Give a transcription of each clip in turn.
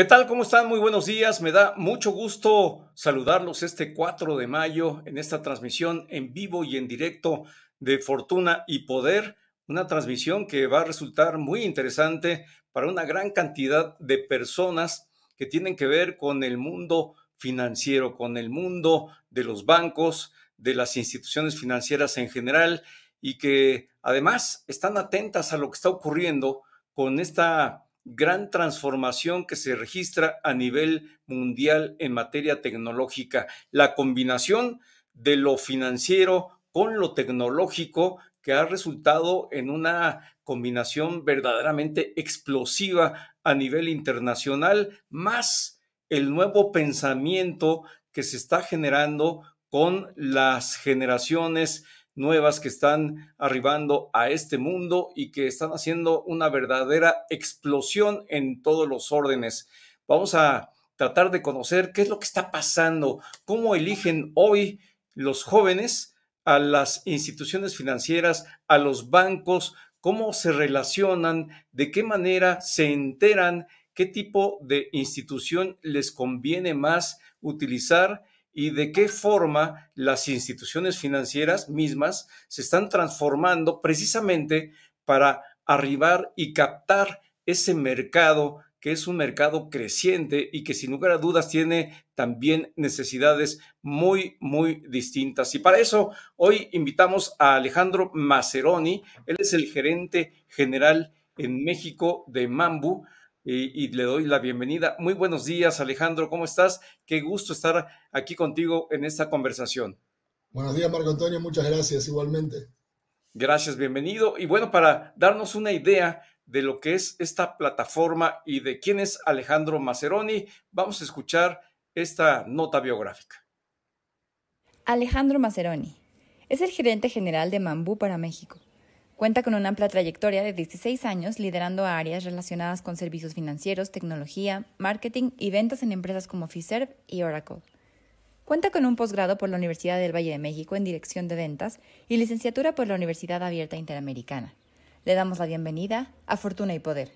¿Qué tal? ¿Cómo están? Muy buenos días. Me da mucho gusto saludarlos este 4 de mayo en esta transmisión en vivo y en directo de Fortuna y Poder, una transmisión que va a resultar muy interesante para una gran cantidad de personas que tienen que ver con el mundo financiero, con el mundo de los bancos, de las instituciones financieras en general y que además están atentas a lo que está ocurriendo con esta gran transformación que se registra a nivel mundial en materia tecnológica. La combinación de lo financiero con lo tecnológico que ha resultado en una combinación verdaderamente explosiva a nivel internacional, más el nuevo pensamiento que se está generando con las generaciones nuevas que están arribando a este mundo y que están haciendo una verdadera explosión en todos los órdenes. Vamos a tratar de conocer qué es lo que está pasando, cómo eligen hoy los jóvenes a las instituciones financieras, a los bancos, cómo se relacionan, de qué manera se enteran, qué tipo de institución les conviene más utilizar y de qué forma las instituciones financieras mismas se están transformando precisamente para arribar y captar ese mercado que es un mercado creciente y que sin lugar a dudas tiene también necesidades muy, muy distintas. Y para eso hoy invitamos a Alejandro Maceroni, él es el gerente general en México de Mambu y, le doy la bienvenida. Muy buenos días, Alejandro, ¿cómo estás? Qué gusto estar aquí contigo en esta conversación. Buenos días, Marco Antonio, muchas gracias igualmente. Gracias, bienvenido. Y bueno, para darnos una idea de lo que es esta plataforma y de quién es Alejandro Maceroni, vamos a escuchar esta nota biográfica. Alejandro Maceroni es el gerente general de Mambú para México Cuenta con una amplia trayectoria de 16 años liderando áreas relacionadas con servicios financieros, tecnología, marketing y ventas en empresas como Fiserv y Oracle. Cuenta con un posgrado por la Universidad del Valle de México en Dirección de Ventas y licenciatura por la Universidad Abierta Interamericana. Le damos la bienvenida a Fortuna y Poder.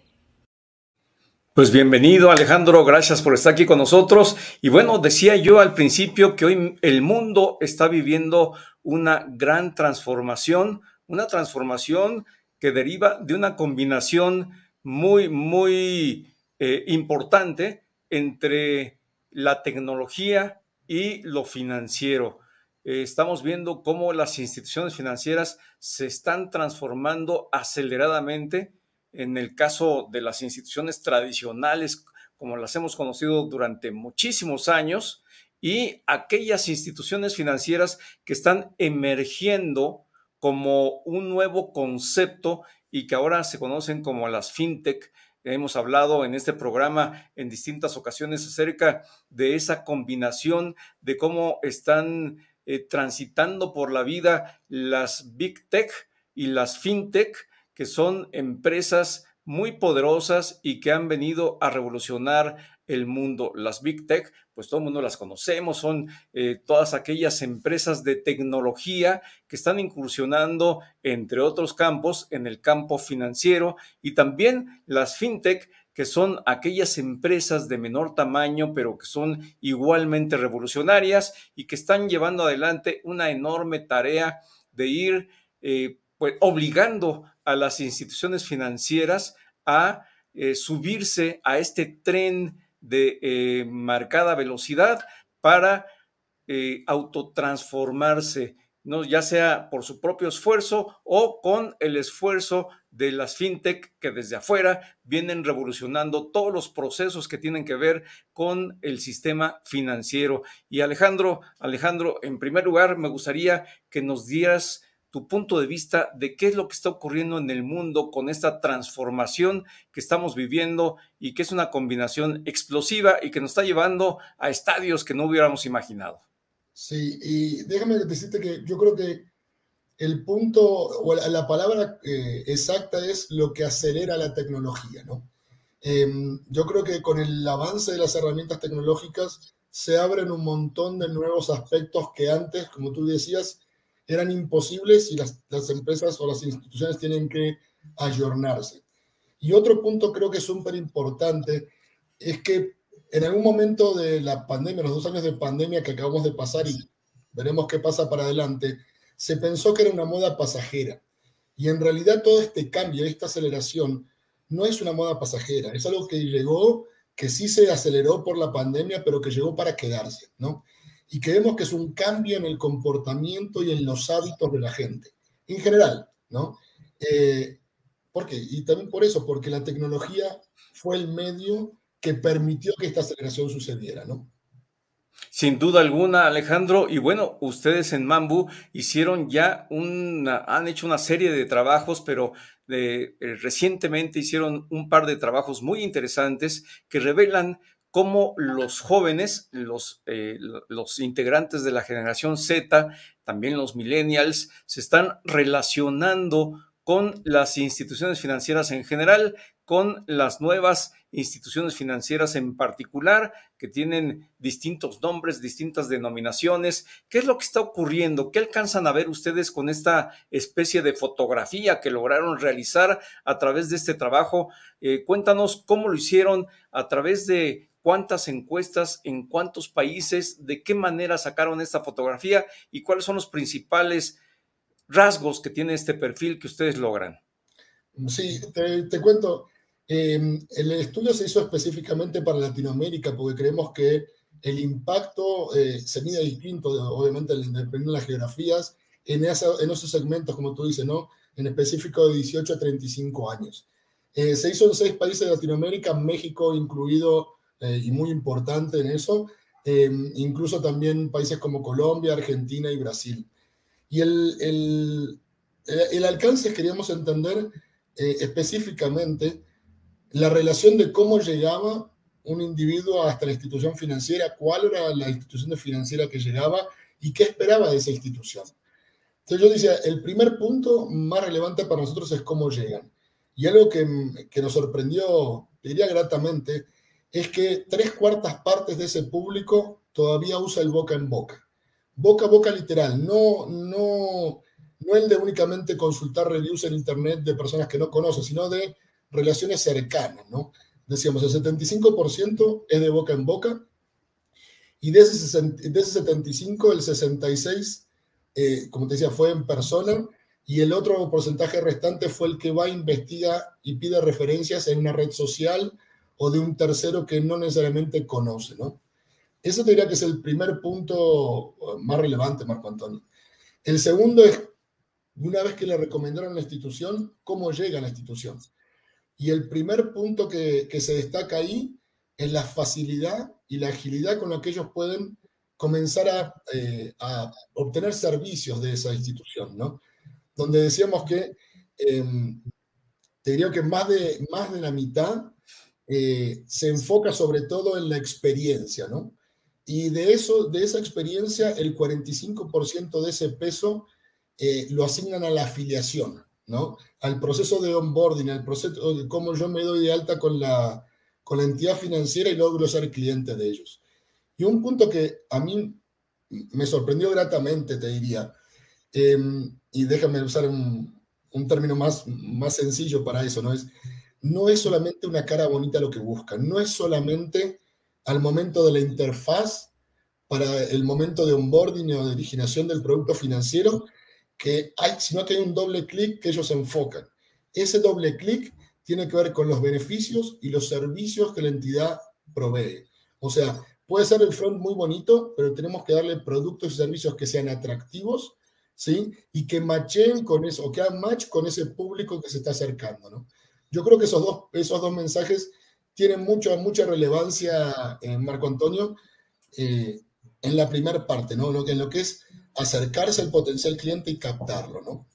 Pues bienvenido Alejandro, gracias por estar aquí con nosotros. Y bueno, decía yo al principio que hoy el mundo está viviendo una gran transformación una transformación que deriva de una combinación muy, muy eh, importante entre la tecnología y lo financiero. Eh, estamos viendo cómo las instituciones financieras se están transformando aceleradamente. En el caso de las instituciones tradicionales, como las hemos conocido durante muchísimos años, y aquellas instituciones financieras que están emergiendo como un nuevo concepto y que ahora se conocen como las fintech. Hemos hablado en este programa en distintas ocasiones acerca de esa combinación de cómo están eh, transitando por la vida las big tech y las fintech, que son empresas muy poderosas y que han venido a revolucionar el mundo. Las Big Tech, pues todo el mundo las conocemos, son eh, todas aquellas empresas de tecnología que están incursionando, entre otros campos, en el campo financiero y también las FinTech, que son aquellas empresas de menor tamaño, pero que son igualmente revolucionarias y que están llevando adelante una enorme tarea de ir eh, pues, obligando a las instituciones financieras a eh, subirse a este tren de eh, marcada velocidad para eh, autotransformarse, ¿no? ya sea por su propio esfuerzo o con el esfuerzo de las fintech que desde afuera vienen revolucionando todos los procesos que tienen que ver con el sistema financiero. Y Alejandro, Alejandro, en primer lugar, me gustaría que nos dieras tu punto de vista de qué es lo que está ocurriendo en el mundo con esta transformación que estamos viviendo y que es una combinación explosiva y que nos está llevando a estadios que no hubiéramos imaginado. Sí, y déjame decirte que yo creo que el punto o la, palabra eh, exacta es lo que acelera la tecnología, ¿no? Em, yo creo que con el avance de las herramientas tecnológicas se abren un montón de nuevos aspectos que antes, como tú decías, eran imposibles y las, las empresas o las instituciones tienen que ayornarse. Y otro punto creo que es súper importante, es que en algún momento de la pandemia, los dos años de pandemia que acabamos de pasar y veremos qué pasa para adelante, se pensó que era una moda pasajera. Y en realidad todo este cambio, esta aceleración, no es una moda pasajera, es algo que llegó, que sí se aceleró por la pandemia, pero que llegó para quedarse, ¿no? Y creemos que es un cambio en el comportamiento y en los hábitos de la gente, en general, ¿no? Eh, ¿Por qué? Y también por eso, porque la tecnología fue el medio que permitió que esta aceleración sucediera, ¿no? Sin duda alguna, Alejandro. Y bueno, ustedes en Mambu hicieron ya una, han hecho una serie de trabajos, pero de, eh, recientemente hicieron un par de trabajos muy interesantes que revelan cómo los jóvenes, los, eh, los integrantes de la generación Z, también los millennials, se están relacionando con las instituciones financieras en general, con las nuevas instituciones financieras en particular, que tienen distintos nombres, distintas denominaciones. ¿Qué es lo que está ocurriendo? ¿Qué alcanzan a ver ustedes con esta especie de fotografía que lograron realizar a través de este trabajo? Eh, cuéntanos cómo lo hicieron, a través de cuántas encuestas, en cuántos países, de qué manera sacaron esta fotografía y cuáles son los principales rasgos que tiene este perfil que ustedes logran. Sí, te, cuento. Em, el estudio se hizo específicamente para Latinoamérica porque creemos que el impacto eh, se mide distinto, obviamente, dependiendo de las geografías, en, en esos segmentos, como tú dices, ¿no? En específico de 18 a 35 años. Eh, se hizo en seis países de Latinoamérica, México incluido eh, y muy importante en eso, em, incluso también países como Colombia, Argentina y Brasil. Y el, el, el alcance queríamos entender eh, específicamente la relación de cómo llegaba un individuo hasta la institución financiera, cuál era la institución financiera que llegaba y qué esperaba de esa institución. Entonces yo decía, el primer punto más relevante para nosotros es cómo llegan. Y algo que, que nos sorprendió, diría gratamente, es que tres cuartas partes de ese público todavía usa el boca en boca boca a boca literal, no, no, no el de únicamente consultar reviews en Internet de personas que no conoce, sino de relaciones cercanas, ¿no? Decíamos, el 75% es de boca en boca y de ese, de ese 75, el 66, eh, como te decía, fue en persona y el otro porcentaje restante fue el que va, investiga y pide referencias en una red social o de un tercero que no necesariamente conoce, ¿no? Eso diría que es el primer punto uh, más relevante, Marco Antonio. El segundo es, una vez que le recomendaron la institución, cómo llega a la institución. Y el primer punto que, se destaca ahí es la facilidad y la agilidad con la que ellos pueden comenzar a, eh, obtener servicios de esa institución, ¿no? Donde decíamos que, em, te diría que más de, más de la mitad eh, se enfoca sobre todo en la experiencia, ¿no? Y de, eso, de esa experiencia, el 45% de ese peso eh, lo asignan a la afiliación, ¿no? Al proceso de onboarding, al proceso de cómo yo me doy de alta con la, con entidad financiera y logro ser cliente de ellos. Y un punto que a mí me sorprendió gratamente, te diría, em, y déjame usar un, un, término más, más sencillo para eso, ¿no? Es, no es solamente una cara bonita lo que buscan, no es solamente al momento de la interfaz para el momento de onboarding o de originación del producto financiero, que hay, sino que hay un doble clic que ellos enfocan. Ese doble clic tiene que ver con los beneficios y los servicios que la entidad provee. O sea, puede ser el front muy bonito, pero tenemos que darle productos y servicios que sean atractivos, ¿sí? Y que matchen con eso, o que hagan match con ese público que se está acercando, ¿no? Yo creo que esos dos, esos dos mensajes tiene mucha, mucha relevancia, eh, Marco Antonio, eh, en la primera parte, ¿no? Lo que, en lo que es acercarse al potencial cliente y captarlo, ¿no?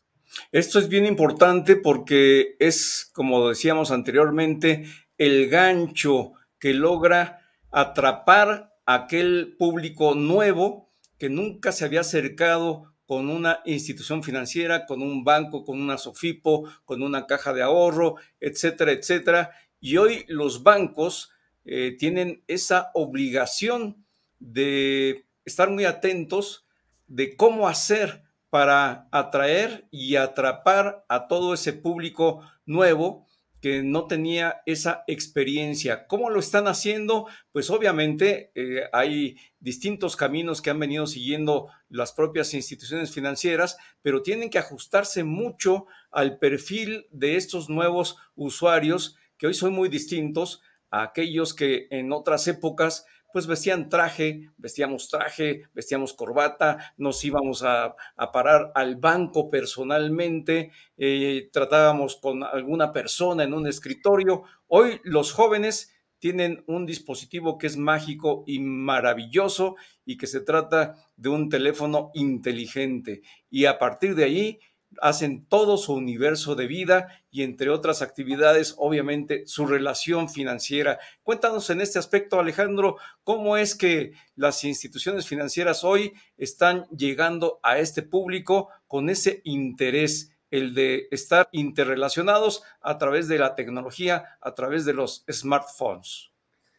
Esto es bien importante porque es, como decíamos anteriormente, el gancho que logra atrapar a aquel público nuevo que nunca se había acercado con una institución financiera, con un banco, con una SOFIPO, con una caja de ahorro, etcétera, etcétera, y hoy los bancos eh, tienen esa obligación de estar muy atentos de cómo hacer para atraer y atrapar a todo ese público nuevo que no tenía esa experiencia. ¿Cómo lo están haciendo? Pues obviamente eh, hay distintos caminos que han venido siguiendo las propias instituciones financieras, pero tienen que ajustarse mucho al perfil de estos nuevos usuarios que hoy son muy distintos a aquellos que en otras épocas pues vestían traje, vestíamos traje, vestíamos corbata, nos íbamos a, parar al banco personalmente, eh, tratábamos con alguna persona en un escritorio. Hoy los jóvenes tienen un dispositivo que es mágico y maravilloso y que se trata de un teléfono inteligente. Y a partir de ahí hacen todo su universo de vida y entre otras actividades, obviamente, su relación financiera. Cuéntanos en este aspecto, Alejandro, cómo es que las instituciones financieras hoy están llegando a este público con ese interés, el de estar interrelacionados a través de la tecnología, a través de los smartphones.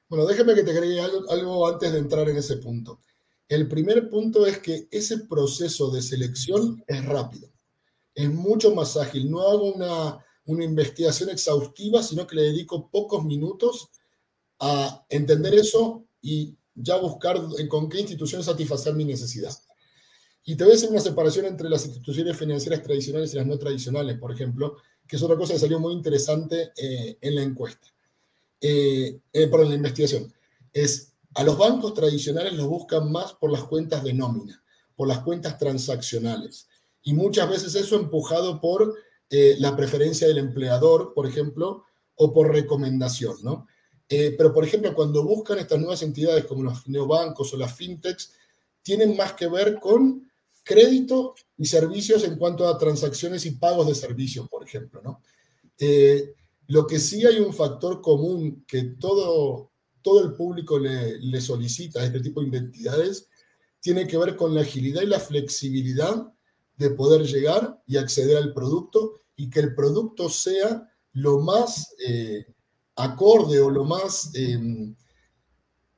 Bueno, déjeme que te agregue algo, algo antes de entrar en ese punto. El primer punto es que ese proceso de selección es rápido es mucho más ágil. No hago una, una investigación exhaustiva, sino que le dedico pocos minutos a entender eso y ya buscar con qué institución satisfacer mi necesidad. Y te voy a hacer una separación entre las instituciones financieras tradicionales y las no tradicionales, por ejemplo, que es otra cosa que salió muy interesante eh, en la encuesta, eh, eh, perdón, en la investigación. Es a los bancos tradicionales los buscan más por las cuentas de nómina, por las cuentas transaccionales. Y muchas veces eso empujado por eh, la preferencia del empleador, por ejemplo, o por recomendación, ¿no? Eh, pero, por ejemplo, cuando buscan estas nuevas entidades como los neobancos o las fintechs, tienen más que ver con crédito y servicios en cuanto a transacciones y pagos de servicios, por ejemplo, ¿no? Eh, lo que sí hay un factor común que todo, todo el público le, le solicita a este tipo de entidades tiene que ver con la agilidad y la flexibilidad de poder llegar y acceder al producto y que el producto sea lo más eh, acorde o lo más, em,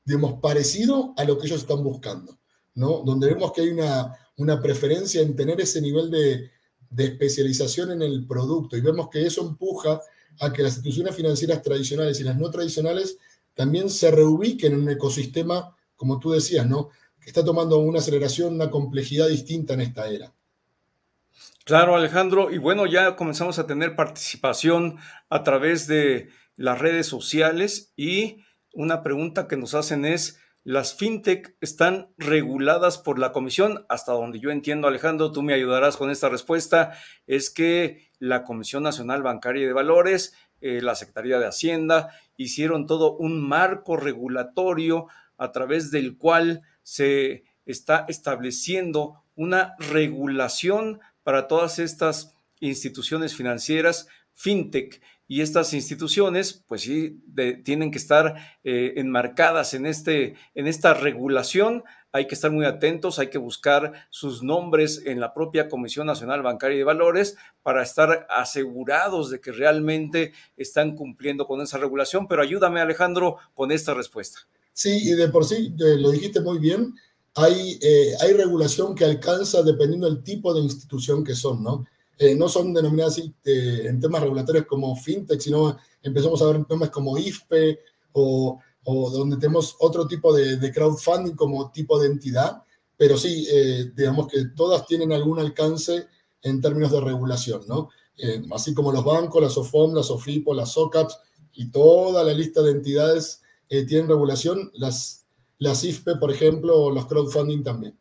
digamos, parecido a lo que ellos están buscando, ¿no? Donde vemos que hay una, una preferencia en tener ese nivel de, de especialización en el producto y vemos que eso empuja a que las instituciones financieras tradicionales y las no tradicionales también se reubiquen en un ecosistema, como tú decías, ¿no? Que está tomando una aceleración, una complejidad distinta en esta era. Claro, Alejandro. Y bueno, ya comenzamos a tener participación a través de las redes sociales y una pregunta que nos hacen es, ¿las fintech están reguladas por la comisión? Hasta donde yo entiendo, Alejandro, tú me ayudarás con esta respuesta, es que la Comisión Nacional Bancaria de Valores, eh, la Secretaría de Hacienda, hicieron todo un marco regulatorio a través del cual se está estableciendo una regulación para todas estas instituciones financieras, fintech, y estas instituciones, pues sí, tienen que estar eh, enmarcadas en, este, en esta regulación. Hay que estar muy atentos, hay que buscar sus nombres en la propia Comisión Nacional Bancaria de Valores para estar asegurados de que realmente están cumpliendo con esa regulación. Pero ayúdame, Alejandro, con esta respuesta. Sí, y de por sí, lo dijiste muy bien hay, eh, hay regulación que alcanza dependiendo del tipo de institución que son, ¿no? Eh, no son denominadas así eh, en temas regulatorios como fintech, sino empezamos a ver temas como IFPE o, o donde tenemos otro tipo de, de, crowdfunding como tipo de entidad, pero sí, digamos que todas tienen algún alcance en términos de regulación, ¿no? así como los bancos, las OFOM, las OFIPO, las OCAPs y toda la lista de entidades tienen regulación, las las IFPE, por ejemplo, o los crowdfunding también.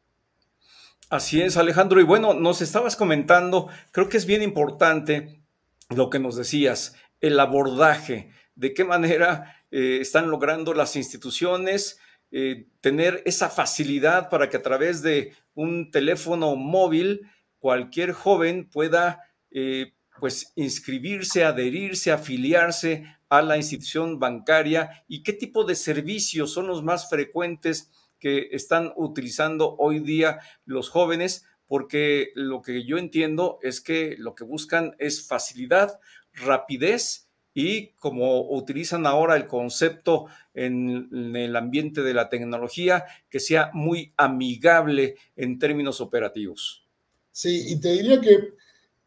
Así es, Alejandro. Y bueno, nos estabas comentando, creo que es bien importante lo que nos decías, el abordaje, de qué manera eh, están logrando las instituciones eh, tener esa facilidad para que a través de un teléfono móvil cualquier joven pueda eh, pues inscribirse, adherirse, afiliarse a la institución bancaria y qué tipo de servicios son los más frecuentes que están utilizando hoy día los jóvenes, porque lo que yo entiendo es que lo que buscan es facilidad, rapidez y como utilizan ahora el concepto en, el ambiente de la tecnología, que sea muy amigable en términos operativos. Sí, y te diría que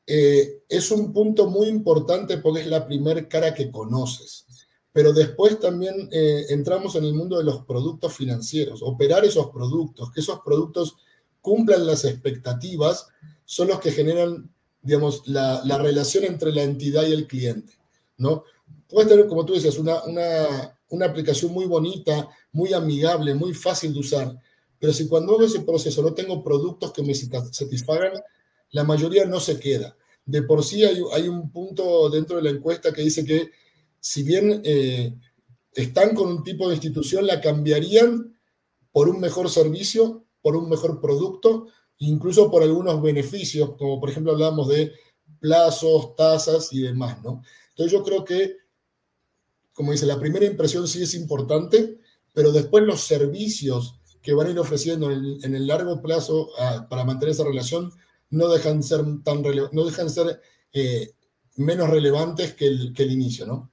eh, es un punto muy importante porque es la primera cara que conoces. Pero después también eh, entramos en el mundo de los productos financieros, operar esos productos, que esos productos cumplan las expectativas, son los que generan, digamos, la, la relación entre la entidad y el cliente, ¿no? Puedes tener, como tú decías, una, una, una aplicación muy bonita, muy amigable, muy fácil de usar, pero si cuando hago ese proceso no tengo productos que me satisfagan, la mayoría no se queda. De por sí hay, un punto dentro de la encuesta que dice que si bien eh, están con un tipo de institución, la cambiarían por un mejor servicio, por un mejor producto, incluso por algunos beneficios, como por ejemplo hablábamos de plazos, tasas y demás, ¿no? Entonces yo creo que, como dice, la primera impresión sí es importante, pero después los servicios que van a ir ofreciendo en el, largo plazo ah, para mantener esa relación no dejan ser tan no dejan ser eh, menos relevantes que el, que el inicio, ¿no?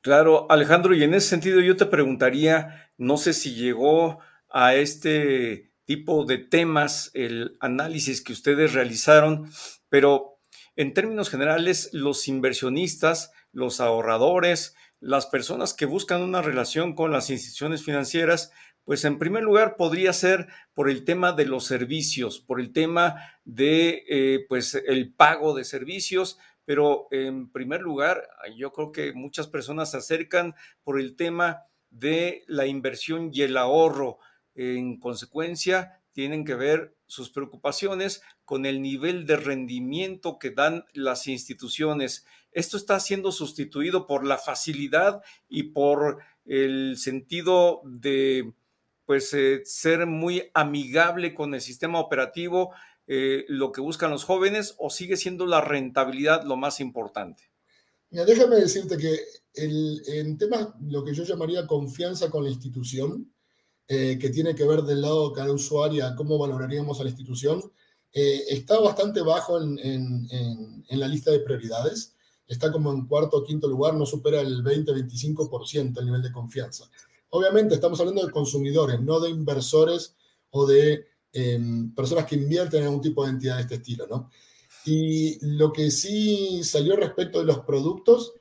Claro, Alejandro, y en ese sentido yo te preguntaría, no sé si llegó a este tipo de temas el análisis que ustedes realizaron, pero en términos generales, los inversionistas, los ahorradores, las personas que buscan una relación con las instituciones financieras, pues en primer lugar podría ser por el tema de los servicios, por el tema de eh, pues el pago de servicios, pero en primer lugar yo creo que muchas personas se acercan por el tema de la inversión y el ahorro. En consecuencia, tienen que ver sus preocupaciones con el nivel de rendimiento que dan las instituciones. Esto está siendo sustituido por la facilidad y por el sentido de pues eh, ser muy amigable con el sistema operativo, eh, lo que buscan los jóvenes, o sigue siendo la rentabilidad lo más importante? déjame decirte que el, en temas, lo que yo llamaría confianza con la institución, eh, que tiene que ver del lado de cada usuario, cómo valoraríamos a la institución, está bastante bajo en, en, en, la lista de prioridades. Está como en cuarto o quinto lugar, no supera el 20-25% el nivel de confianza. Obviamente estamos hablando de consumidores, no de inversores o de em, personas que invierten en algún tipo de entidad de este estilo, ¿no? Y lo que sí salió respecto de los productos,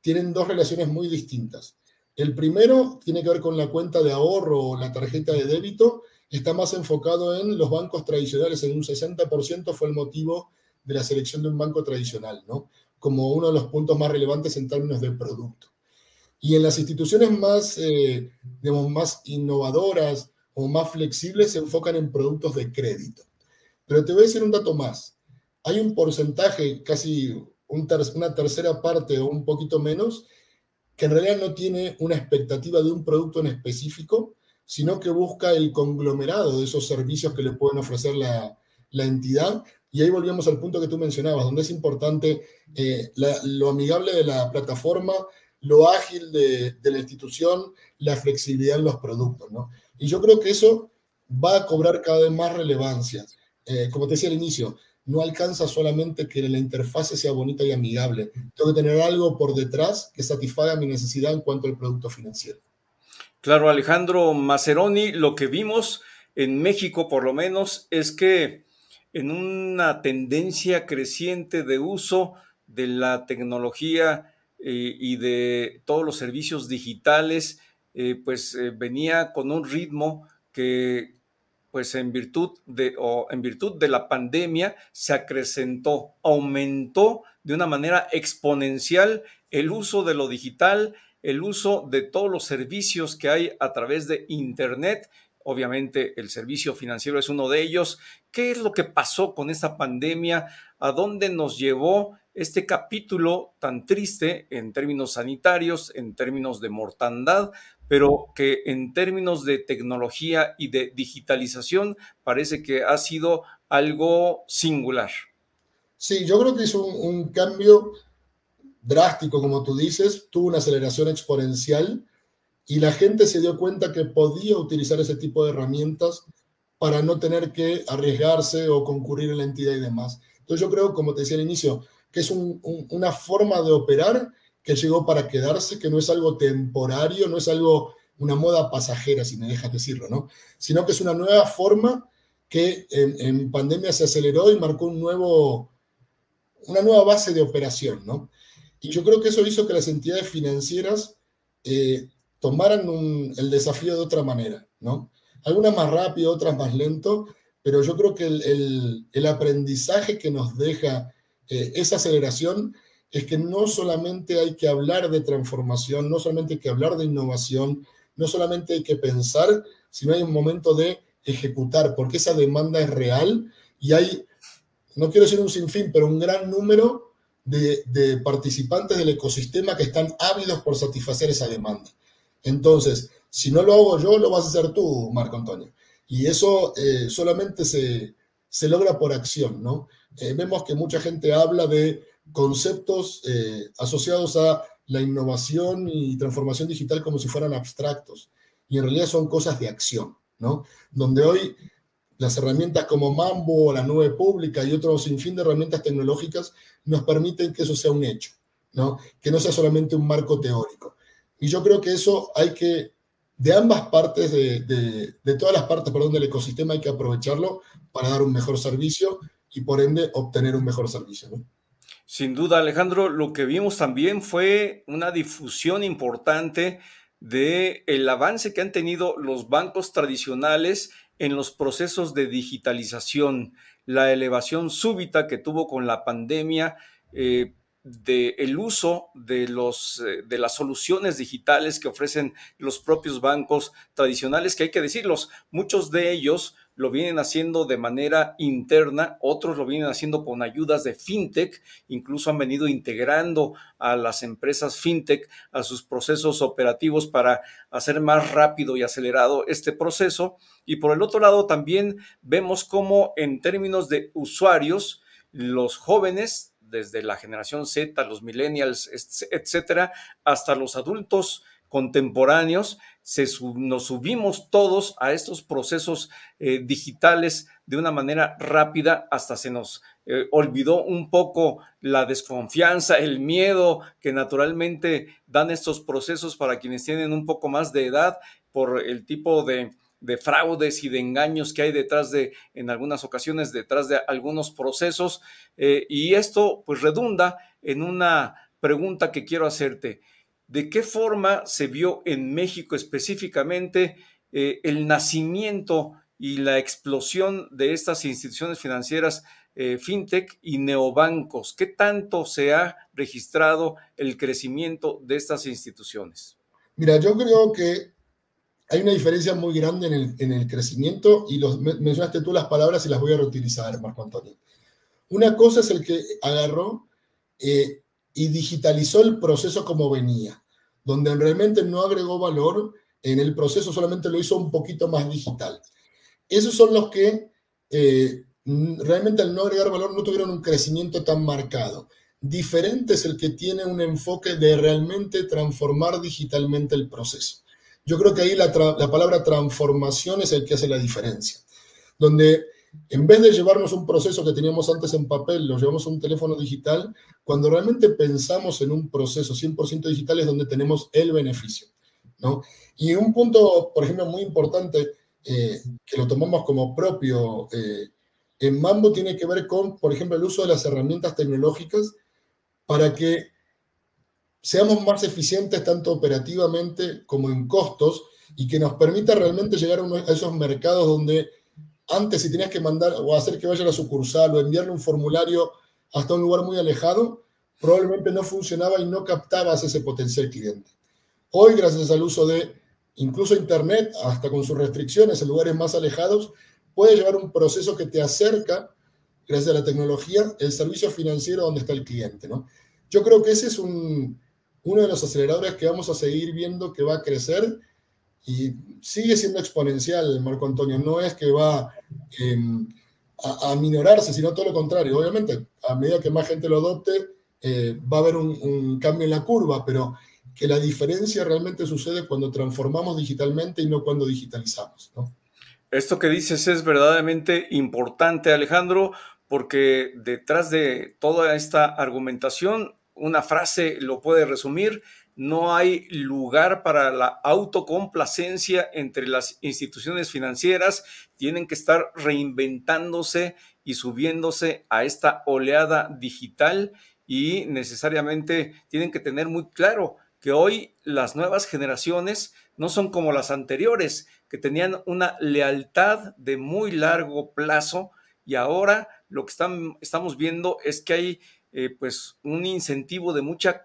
tienen dos relaciones muy distintas. El primero tiene que ver con la cuenta de ahorro o la tarjeta de débito, está más enfocado en los bancos tradicionales, en un 60% fue el motivo de la selección de un banco tradicional, ¿no? Como uno de los puntos más relevantes en términos de producto. Y en las instituciones más, eh, más innovadoras o más flexibles se enfocan en productos de crédito. Pero te voy a decir un dato más. Hay un porcentaje, casi una tercera parte o un poquito menos, que en realidad no tiene una expectativa de un producto en específico, sino que busca el conglomerado de esos servicios que le pueden ofrecer la, la entidad. Y ahí volvemos al punto que tú mencionabas, donde es importante eh, lo amigable de la plataforma, lo ágil de, la institución, la flexibilidad en los productos, ¿no? Y yo creo que eso va a cobrar cada vez más relevancia. Eh, como te decía al inicio, no alcanza solamente que la interfase sea bonita y amigable. Tengo que tener algo por detrás que satisfaga mi necesidad en cuanto al producto financiero. Claro, Alejandro Maceroni, lo que vimos en México por lo menos es que en una tendencia creciente de uso de la tecnología eh, y de todos los servicios digitales, eh, pues eh, venía con un ritmo que pues en virtud de o en virtud de la pandemia se acrecentó, aumentó de una manera exponencial el uso de lo digital, el uso de todos los servicios que hay a través de internet. Obviamente el servicio financiero es uno de ellos. ¿Qué es lo que pasó con esta pandemia? ¿A dónde nos llevó este capítulo tan triste en términos sanitarios, en términos de mortandad, pero que en términos de tecnología y de digitalización parece que ha sido algo singular. Sí, yo creo que es un, cambio drástico, como tú dices, tuvo una aceleración exponencial y la gente se dio cuenta que podía utilizar ese tipo de herramientas para no tener que arriesgarse o concurrir en la entidad y demás. Entonces yo creo, como te decía al inicio, que es una forma de operar que llegó para quedarse, que no es algo temporario, no es algo, una moda pasajera, si me dejas decirlo, ¿no? Sino que es una nueva forma que en, pandemia se aceleró y marcó un nuevo, una nueva base de operación, ¿no? Y yo creo que eso hizo que las entidades financieras eh, tomaran el desafío de otra manera, ¿no? Algunas más rápido, otras más lento, pero yo creo que el, aprendizaje que nos deja eh, esa aceleración es que no solamente hay que hablar de transformación, no solamente hay que hablar de innovación, no solamente hay que pensar, sino hay un momento de ejecutar, porque esa demanda es real y hay, no quiero decir un sinfín, pero un gran número de, participantes del ecosistema que están ávidos por satisfacer esa demanda. Entonces, si no lo hago yo, lo vas a hacer tú, Marco Antonio. Y eso eh, solamente se, logra por acción, ¿no? Eh, vemos que mucha gente habla de conceptos eh, asociados a la innovación y transformación digital como si fueran abstractos. Y en realidad son cosas de acción, ¿no? Donde hoy las herramientas como Mambo, la nube pública y otro sinfín de herramientas tecnológicas nos permiten que eso sea un hecho, ¿no? Que no sea solamente un marco teórico. Y yo creo que eso hay que, de ambas partes, de, de todas las partes, perdón, del ecosistema, hay que aprovecharlo para dar un mejor servicio y por ende obtener un mejor servicio. Sin duda, Alejandro, lo que vimos también fue una difusión importante de el avance que han tenido los bancos tradicionales en los procesos de digitalización, la elevación súbita que tuvo con la pandemia, eh, del uso de, los, eh, de las soluciones digitales que ofrecen los propios bancos tradicionales, que hay que decirlos, muchos de ellos lo vienen haciendo de manera interna, otros lo vienen haciendo con ayudas de fintech, incluso han venido integrando a las empresas fintech a sus procesos operativos para hacer más rápido y acelerado este proceso. Y por el otro lado también vemos cómo en términos de usuarios, los jóvenes, desde la generación Z, los millennials, etcétera, hasta los adultos contemporáneos, nos subimos todos a estos procesos eh, digitales de una manera rápida, hasta se nos eh, olvidó un poco la desconfianza, el miedo que naturalmente dan estos procesos para quienes tienen un poco más de edad por el tipo de, fraudes y de engaños que hay detrás de, en algunas ocasiones, detrás de algunos procesos. Eh, y esto pues redunda en una pregunta que quiero hacerte de qué forma se vio en México específicamente eh, el nacimiento y la explosión de estas instituciones financieras eh, fintech y neobancos. ¿Qué tanto se ha registrado el crecimiento de estas instituciones? Mira, yo creo que hay una diferencia muy grande en el, crecimiento y mencionaste tú las palabras y las voy a reutilizar, Marco Antonio. Una cosa es el que agarró eh, y digitalizó el proceso como venía, donde realmente no agregó valor en el proceso, solamente lo hizo un poquito más digital. Esos son los que eh, realmente al no agregar valor no tuvieron un crecimiento tan marcado. Diferente es el que tiene un enfoque de realmente transformar digitalmente el proceso. Yo creo que ahí la, la palabra transformación es el que hace la diferencia, donde en vez de llevarnos un proceso que teníamos antes en papel, lo llevamos a un teléfono digital, cuando realmente pensamos en un proceso 100% digital es donde tenemos el beneficio. ¿no? Y un punto, por ejemplo, muy importante, eh, que lo tomamos como propio eh, en Mambo, tiene que ver con, por ejemplo, el uso de las herramientas tecnológicas para que seamos más eficientes tanto operativamente como en costos y que nos permita realmente llegar a esos mercados donde antes, si tenías que mandar o hacer que vaya a la sucursal o enviarle un formulario hasta un lugar muy alejado, probablemente no funcionaba y no captabas ese potencial cliente. Hoy, gracias al uso de incluso Internet, hasta con sus restricciones en lugares más alejados, puede llevar un proceso que te acerca, gracias a la tecnología, el servicio financiero donde está el cliente. ¿no? Yo creo que ese es un, uno de los aceleradores que vamos a seguir viendo que va a crecer y sigue siendo exponencial, Marco Antonio. No es que va em, a, minorarse, sino todo lo contrario. Obviamente, a medida que más gente lo adopte, eh, va a haber un, cambio en la curva, pero que la diferencia realmente sucede cuando transformamos digitalmente y no cuando digitalizamos. Esto que dices es verdaderamente importante, Alejandro, porque detrás de toda esta argumentación, una frase lo puede resumir, no hay lugar para la autocomplacencia entre las instituciones financieras, tienen que estar reinventándose y subiéndose a esta oleada digital y necesariamente tienen que tener muy claro que hoy las nuevas generaciones no son como las anteriores, que tenían una lealtad de muy largo plazo y ahora lo que están, estamos viendo es que hay eh, pues un incentivo de mucha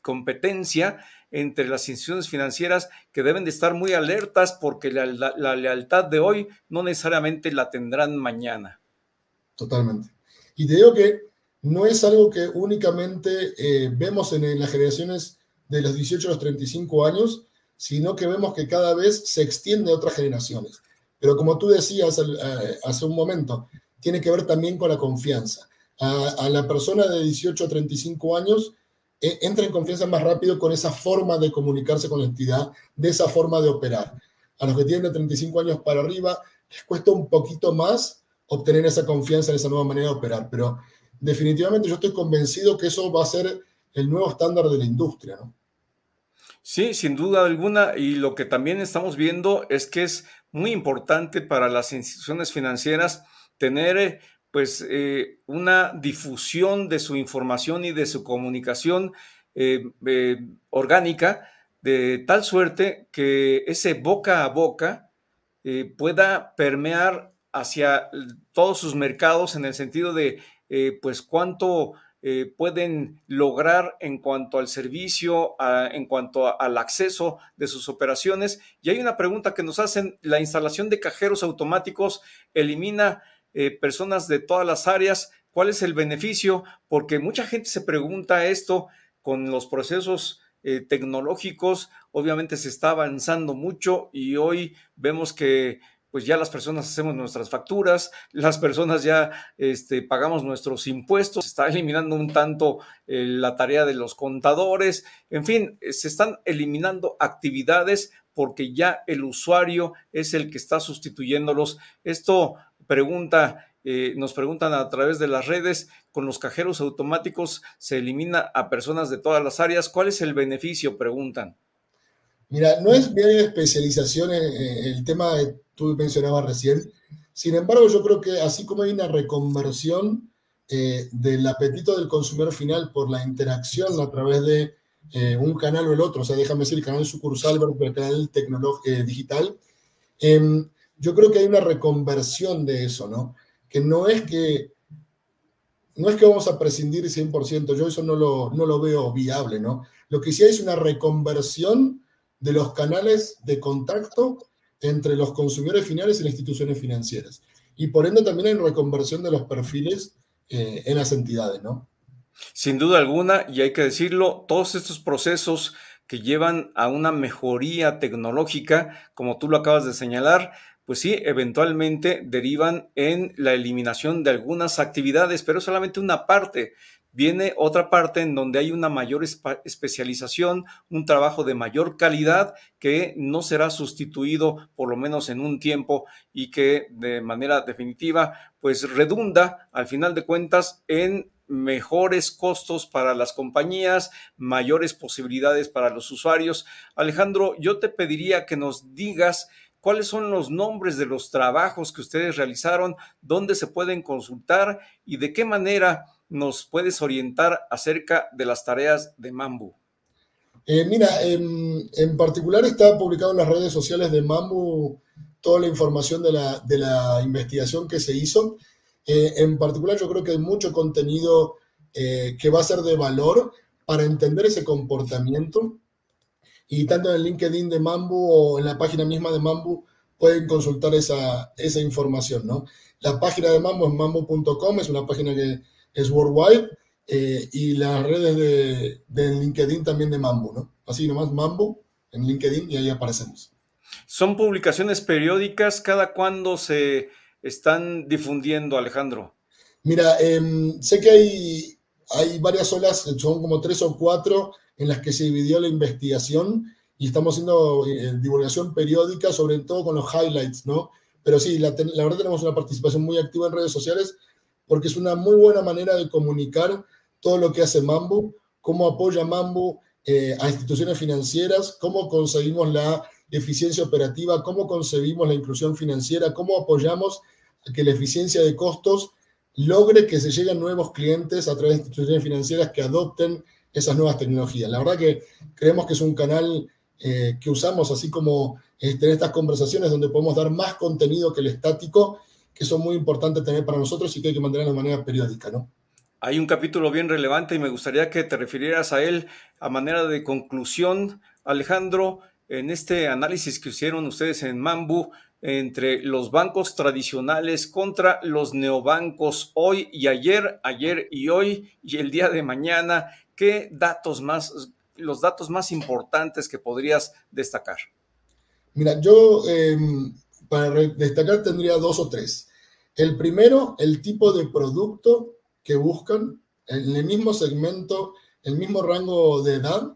competencia entre las instituciones financieras que deben de estar muy alertas porque la, lealtad de hoy no necesariamente la tendrán mañana. Totalmente. Y te digo que no es algo que únicamente eh, vemos en, las generaciones de los 18 a los 35 años, sino que vemos que cada vez se extiende a otras generaciones. Pero como tú decías eh, hace un momento, tiene que ver también con la confianza. A, la persona de 18 a 35 años eh, entra en confianza más rápido con esa forma de comunicarse con la entidad, de esa forma de operar. A los que tienen de 35 años para arriba les cuesta un poquito más obtener esa confianza en esa nueva manera de operar, pero definitivamente yo estoy convencido que eso va a ser el nuevo estándar de la industria. Sí, sin duda alguna. Y lo que también estamos viendo es que es muy importante para las instituciones financieras tener eh, pues eh, una difusión de su información y de su comunicación eh, orgánica de tal suerte que ese boca a boca pueda permear hacia todos sus mercados en el sentido de pues cuánto eh, pueden lograr en cuanto al servicio, en cuanto al acceso de sus operaciones. Y hay una pregunta que nos hacen, ¿la instalación de cajeros automáticos elimina eh, personas de todas las áreas? ¿Cuál es el beneficio? Porque mucha gente se pregunta esto con los procesos eh, tecnológicos. Obviamente se está avanzando mucho y hoy vemos que pues ya las personas hacemos nuestras facturas, las personas ya este, pagamos nuestros impuestos, se está eliminando un tanto eh, la tarea de los contadores, en fin, se están eliminando actividades porque ya el usuario es el que está sustituyéndolos. Esto pregunta, eh, nos preguntan a través de las redes, con los cajeros automáticos se elimina a personas de todas las áreas, ¿cuál es el beneficio? Preguntan. Mira, no es bien especialización en, el tema que tú mencionabas recién. Sin embargo, yo creo que así como hay una reconversión eh, del apetito del consumidor final por la interacción a través de eh, un canal o el otro, o sea, déjame decir, el canal sucursal versus el canal eh, digital, em, yo creo que hay una reconversión de eso, ¿no? Que no es que no es que vamos a prescindir 100%, yo eso no lo, no lo veo viable, ¿no? Lo que sí hay es una reconversión de los canales de contacto entre los consumidores finales y las instituciones financieras. Y por ende también hay reconversión de los perfiles eh, en las entidades, ¿no? Sin duda alguna, y hay que decirlo, todos estos procesos que llevan a una mejoría tecnológica, como tú lo acabas de señalar, pues sí, eventualmente derivan en la eliminación de algunas actividades, pero solamente una parte viene otra parte en donde hay una mayor especialización, un trabajo de mayor calidad que no será sustituido por lo menos en un tiempo y que de manera definitiva pues redunda al final de cuentas en mejores costos para las compañías, mayores posibilidades para los usuarios. Alejandro, yo te pediría que nos digas cuáles son los nombres de los trabajos que ustedes realizaron, dónde se pueden consultar y de qué manera nos puedes orientar acerca de las tareas de Mambu? Eh, mira, en, particular está publicado en las redes sociales de Mambu toda la información de la, investigación que se hizo. Eh, en particular yo creo que hay mucho contenido eh, que va a ser de valor para entender ese comportamiento. Y tanto en el LinkedIn de Mambu o en la página misma de Mambu pueden consultar esa, esa información, ¿no? La página de Mambu es mambu.com, es una página que es worldwide, eh, y las redes de, LinkedIn también de Mambo, ¿no? Así nomás Mambo en LinkedIn y ahí aparecemos. ¿Son publicaciones periódicas? ¿Cada cuándo se están difundiendo, Alejandro? Mira, em, sé que hay, hay varias olas, son como tres o cuatro en las que se dividió la investigación y estamos haciendo eh, divulgación periódica, sobre todo con los highlights, ¿no? Pero sí, la, verdad tenemos una participación muy activa en redes sociales porque es una muy buena manera de comunicar todo lo que hace Mambu, cómo apoya Mambu eh, a instituciones financieras, cómo conseguimos la eficiencia operativa, cómo concebimos la inclusión financiera, cómo apoyamos que la eficiencia de costos logre que se lleguen nuevos clientes a través de instituciones financieras que adopten esas nuevas tecnologías. La verdad que creemos que es un canal eh, que usamos así como este, en estas conversaciones donde podemos dar más contenido que el estático, que son muy importantes tener para nosotros y que hay que mantener de manera periódica, ¿no? Hay un capítulo bien relevante y me gustaría que te refirieras a él a manera de conclusión, Alejandro, en este análisis que hicieron ustedes en Mambu entre los bancos tradicionales contra los neobancos hoy y ayer, ayer y hoy y el día de mañana. ¿Qué datos más, los datos más importantes que podrías destacar? Mira, yo em, para destacar tendría dos o tres. El primero, el tipo de producto que buscan en el mismo segmento, el mismo rango de edad.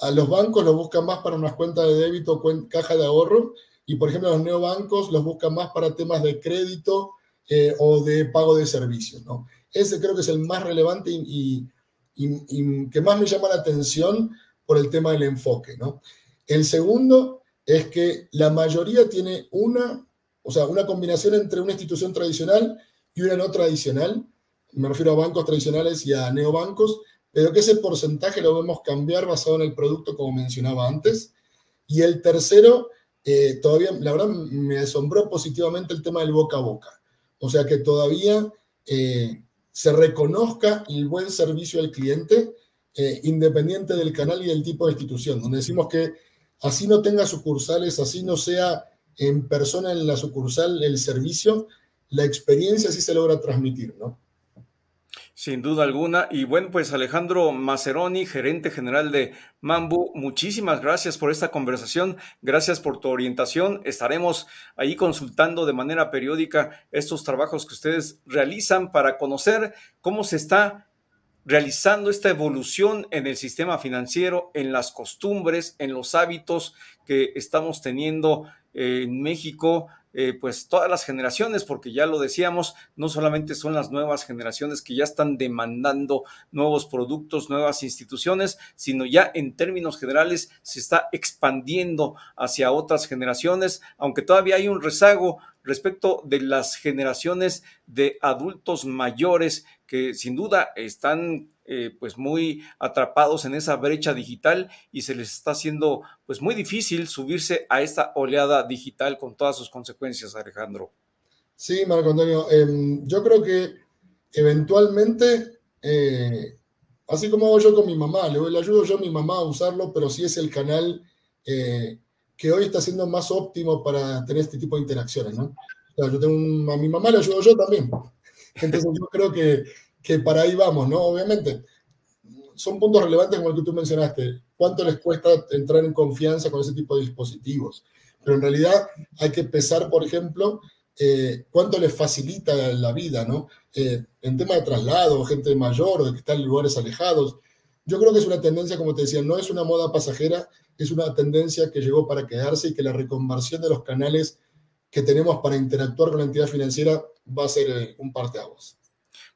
A los bancos lo buscan más para unas cuentas de débito, caja de ahorro, y por ejemplo los neobancos los buscan más para temas de crédito eh, o de pago de servicios. ¿no? Ese creo que es el más relevante y, que más me llama la atención por el tema del enfoque. ¿no? El segundo es que la mayoría tiene una, o sea, una combinación entre una institución tradicional y una no tradicional. Me refiero a bancos tradicionales y a neobancos, pero que ese porcentaje lo vemos cambiar basado en el producto, como mencionaba antes. Y el tercero eh, todavía, la verdad, me asombró positivamente el tema del boca a boca. O sea, que todavía eh, se reconozca el buen servicio al cliente, eh, independiente del canal y del tipo de institución, donde decimos que así no tenga sucursales, así no sea en persona en la sucursal el servicio, la experiencia sí se logra transmitir, ¿no? Sin duda alguna. Y bueno, pues Alejandro Maceroni, gerente general de Mambu, muchísimas gracias por esta conversación. Gracias por tu orientación. Estaremos ahí consultando de manera periódica estos trabajos que ustedes realizan para conocer cómo se está realizando esta evolución en el sistema financiero, en las costumbres, en los hábitos que estamos teniendo en México eh, pues todas las generaciones, porque ya lo decíamos, no solamente son las nuevas generaciones que ya están demandando nuevos productos, nuevas instituciones, sino ya en términos generales se está expandiendo hacia otras generaciones, aunque todavía hay un rezago respecto de las generaciones de adultos mayores que sin duda están eh, pues muy atrapados en esa brecha digital y se les está haciendo pues muy difícil subirse a esta oleada digital con todas sus consecuencias, Alejandro. Sí, Marco Antonio, em, yo creo que eventualmente, eh, así como hago yo con mi mamá, le, ayudo yo a mi mamá a usarlo, pero sí es el canal eh, que hoy está siendo más óptimo para tener este tipo de interacciones, ¿no? yo tengo a mi mamá le ayudo yo también. Entonces yo creo que que para ahí vamos, ¿no? Obviamente, son puntos relevantes como el que tú mencionaste. ¿Cuánto les cuesta entrar en confianza con ese tipo de dispositivos? Pero en realidad hay que pesar, por ejemplo, eh, cuánto les facilita la vida, ¿no? Eh, en tema de traslado, gente mayor de que está en lugares alejados. Yo creo que es una tendencia, como te decía, no es una moda pasajera, es una tendencia que llegó para quedarse y que la reconversión de los canales que tenemos para interactuar con la entidad financiera va a ser eh, un parteaguas.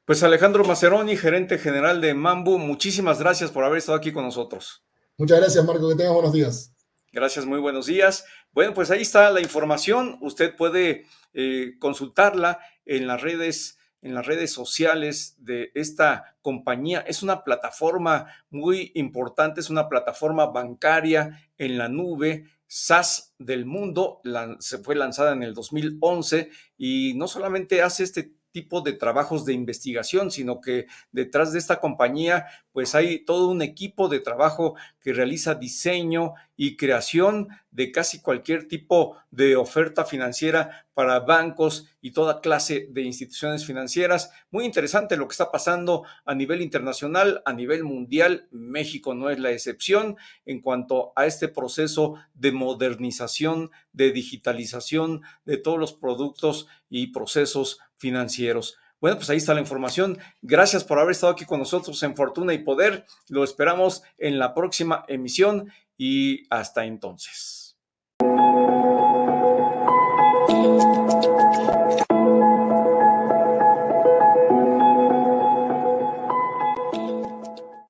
Pues Alejandro Maceroni, gerente general de Mambu, muchísimas gracias por haber estado aquí con nosotros. Muchas gracias, Marco, que tengas buenos días. Gracias, muy buenos días. Bueno, pues ahí está la información. Usted puede eh, consultarla en las redes en las redes sociales de esta compañía. Es una plataforma muy importante, es una plataforma bancaria en la nube, SaaS del mundo, se fue lanzada en el 2011 y no solamente hace este tipo de trabajos de investigación, sino que detrás de esta compañía pues hay todo un equipo de trabajo que realiza diseño y creación de casi cualquier tipo de oferta financiera para bancos y toda clase de instituciones financieras. Muy interesante lo que está pasando a nivel internacional, a nivel mundial. México no es la excepción en cuanto a este proceso de modernización, de digitalización de todos los productos y procesos financieros. Bueno, pues ahí está la información. Gracias por haber estado aquí con nosotros en Fortuna y Poder. Lo esperamos en la próxima emisión y hasta entonces.